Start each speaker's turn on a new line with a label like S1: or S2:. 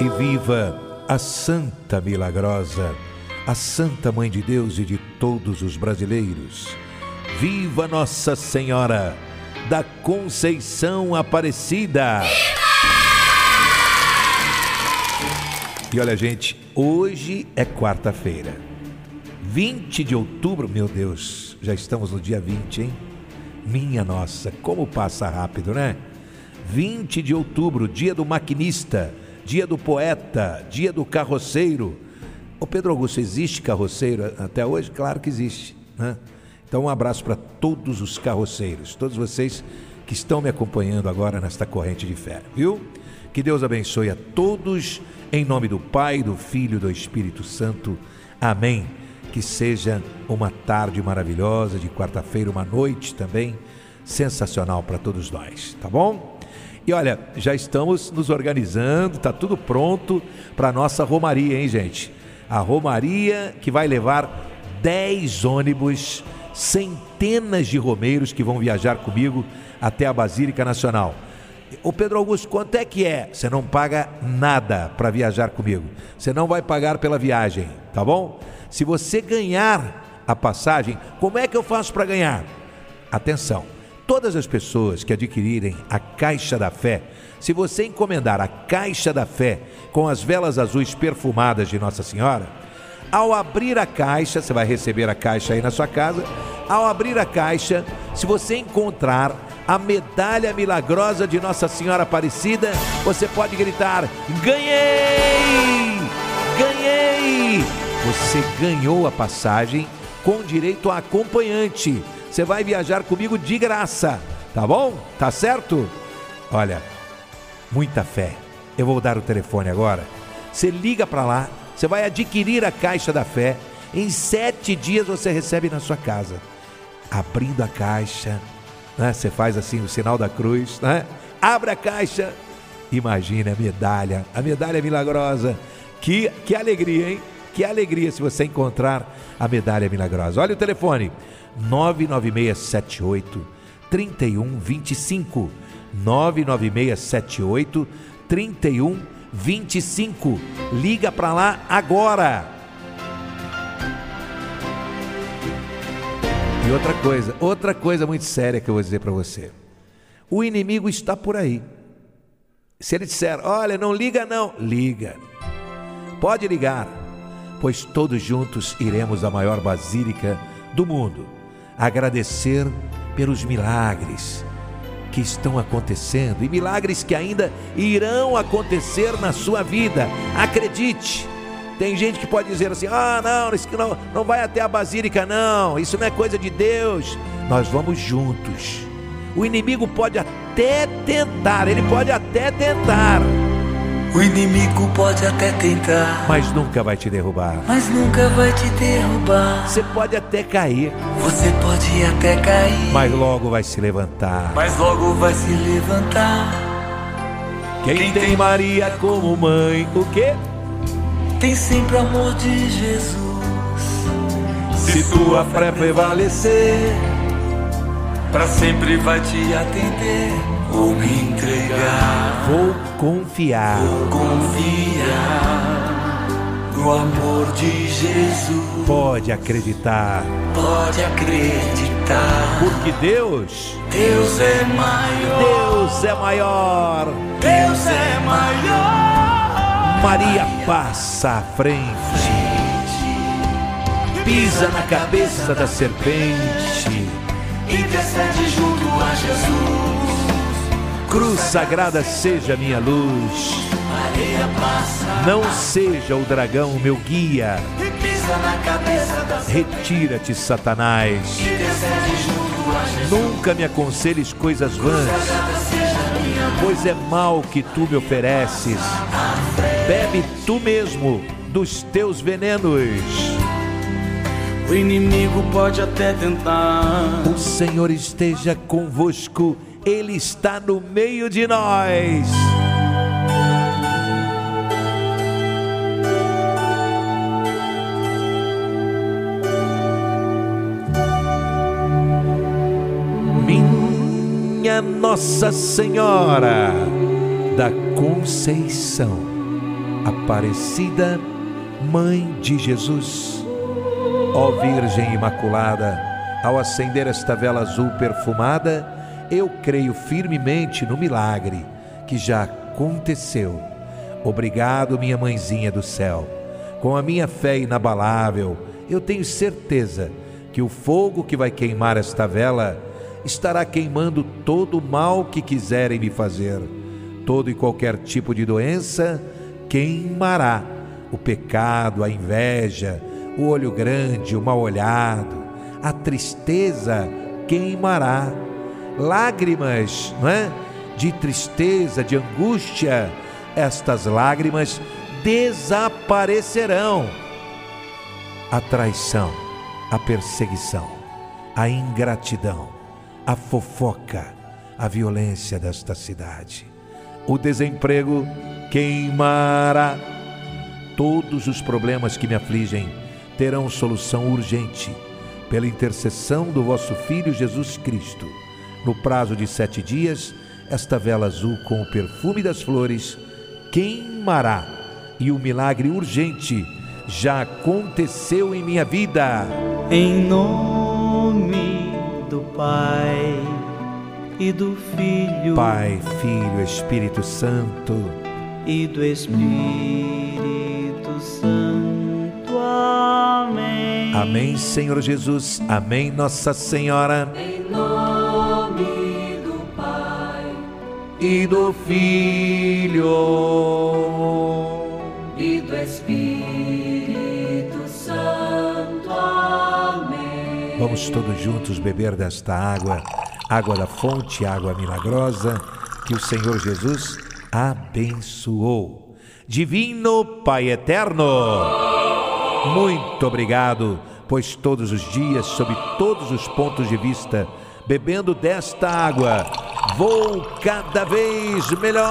S1: E viva a Santa Milagrosa, a Santa Mãe de Deus e de todos os brasileiros. Viva Nossa Senhora da Conceição Aparecida! E olha, gente, hoje é quarta-feira, 20 de outubro, meu Deus, já estamos no dia 20, hein? Minha nossa, como passa rápido, né? 20 de outubro, dia do maquinista dia do poeta, dia do carroceiro. Ô Pedro Augusto, existe carroceiro até hoje? Claro que existe. Né? Então, um abraço para todos os carroceiros, todos vocês que estão me acompanhando agora nesta corrente de fé, viu? Que Deus abençoe a todos, em nome do Pai, do Filho e do Espírito Santo. Amém. Que seja uma tarde maravilhosa de quarta-feira, uma noite também sensacional para todos nós, tá bom? E olha, já estamos nos organizando, está tudo pronto para a nossa Romaria, hein, gente? A Romaria que vai levar 10 ônibus, centenas de romeiros que vão viajar comigo até a Basílica Nacional. O Pedro Augusto, quanto é que é? Você não paga nada para viajar comigo. Você não vai pagar pela viagem, tá bom? Se você ganhar a passagem, como é que eu faço para ganhar? Atenção todas as pessoas que adquirirem a Caixa da Fé, se você encomendar a Caixa da Fé com as velas azuis perfumadas de Nossa Senhora, ao abrir a caixa, você vai receber a caixa aí na sua casa. Ao abrir a caixa, se você encontrar a medalha milagrosa de Nossa Senhora Aparecida, você pode gritar: Ganhei! Ganhei! Você ganhou a passagem com direito a acompanhante você vai viajar comigo de graça, tá bom? Tá certo? Olha, muita fé. Eu vou dar o telefone agora. Você liga para lá, você vai adquirir a caixa da fé. Em sete dias você recebe na sua casa. Abrindo a caixa, né? Você faz assim o sinal da cruz, né? Abre a caixa. Imagine a medalha, a medalha milagrosa. Que, que alegria, hein? Que alegria se você encontrar a medalha milagrosa. Olha o telefone: 99678 3125. 99678 3125. Liga para lá agora. E outra coisa, outra coisa muito séria que eu vou dizer para você. O inimigo está por aí. Se ele disser, olha, não liga não, liga. Pode ligar, pois todos juntos iremos à maior basílica do mundo agradecer pelos milagres que estão acontecendo e milagres que ainda irão acontecer na sua vida. Acredite. Tem gente que pode dizer assim: ah, não, isso não, não vai até a basílica, não, isso não é coisa de Deus. Nós vamos juntos. O inimigo pode até tentar, ele pode até tentar
S2: o inimigo pode até tentar,
S1: mas nunca vai te derrubar.
S2: Mas nunca vai te derrubar.
S1: Você pode até cair.
S2: Você pode até cair,
S1: mas logo vai se levantar.
S2: Mas logo vai se levantar.
S1: Quem, Quem tem Maria como mãe, o quê?
S2: Tem sempre o amor de Jesus.
S1: Se, Se tua fé prevalecer,
S2: para sempre vai te atender. Vou me entregar.
S1: Vou confiar.
S2: Vou confiar no amor de Jesus.
S1: Pode acreditar.
S2: Pode acreditar.
S1: Porque Deus.
S2: Deus é maior.
S1: Deus é maior.
S2: Deus é maior.
S1: Maria passa à frente, pisa na cabeça da serpente,
S2: intercede junto a Jesus.
S1: Cruz sagrada seja minha luz, não seja o dragão meu guia, retira-te, Satanás. Nunca me aconselhes coisas vãs, pois é mal que tu me ofereces. Bebe tu mesmo dos teus venenos.
S2: O inimigo pode até tentar.
S1: O Senhor esteja convosco, Ele está no meio de nós. Minha Nossa Senhora da Conceição, Aparecida, Mãe de Jesus. Ó Virgem Imaculada, ao acender esta vela azul perfumada, eu creio firmemente no milagre que já aconteceu. Obrigado, minha mãezinha do céu. Com a minha fé inabalável, eu tenho certeza que o fogo que vai queimar esta vela estará queimando todo o mal que quiserem me fazer. Todo e qualquer tipo de doença queimará. O pecado, a inveja, o olho grande, o mal olhado, a tristeza queimará. Lágrimas, não é? De tristeza, de angústia, estas lágrimas desaparecerão. A traição, a perseguição, a ingratidão, a fofoca, a violência desta cidade. O desemprego queimará. Todos os problemas que me afligem terão solução urgente pela intercessão do vosso Filho Jesus Cristo. No prazo de sete dias, esta vela azul com o perfume das flores queimará e o milagre urgente já aconteceu em minha vida.
S3: Em nome do Pai e do Filho
S1: Pai, Filho, Espírito Santo.
S3: e do Espírito Santo. Amém.
S1: Amém, Senhor Jesus. Amém, Nossa Senhora.
S4: Em nome
S1: E do Filho.
S4: e do Espírito Santo. Amém.
S1: Vamos todos juntos beber desta água, água da fonte, água milagrosa, que o Senhor Jesus abençoou. Divino Pai Eterno, muito obrigado, pois todos os dias, sob todos os pontos de vista, bebendo desta água, vou cada vez melhor.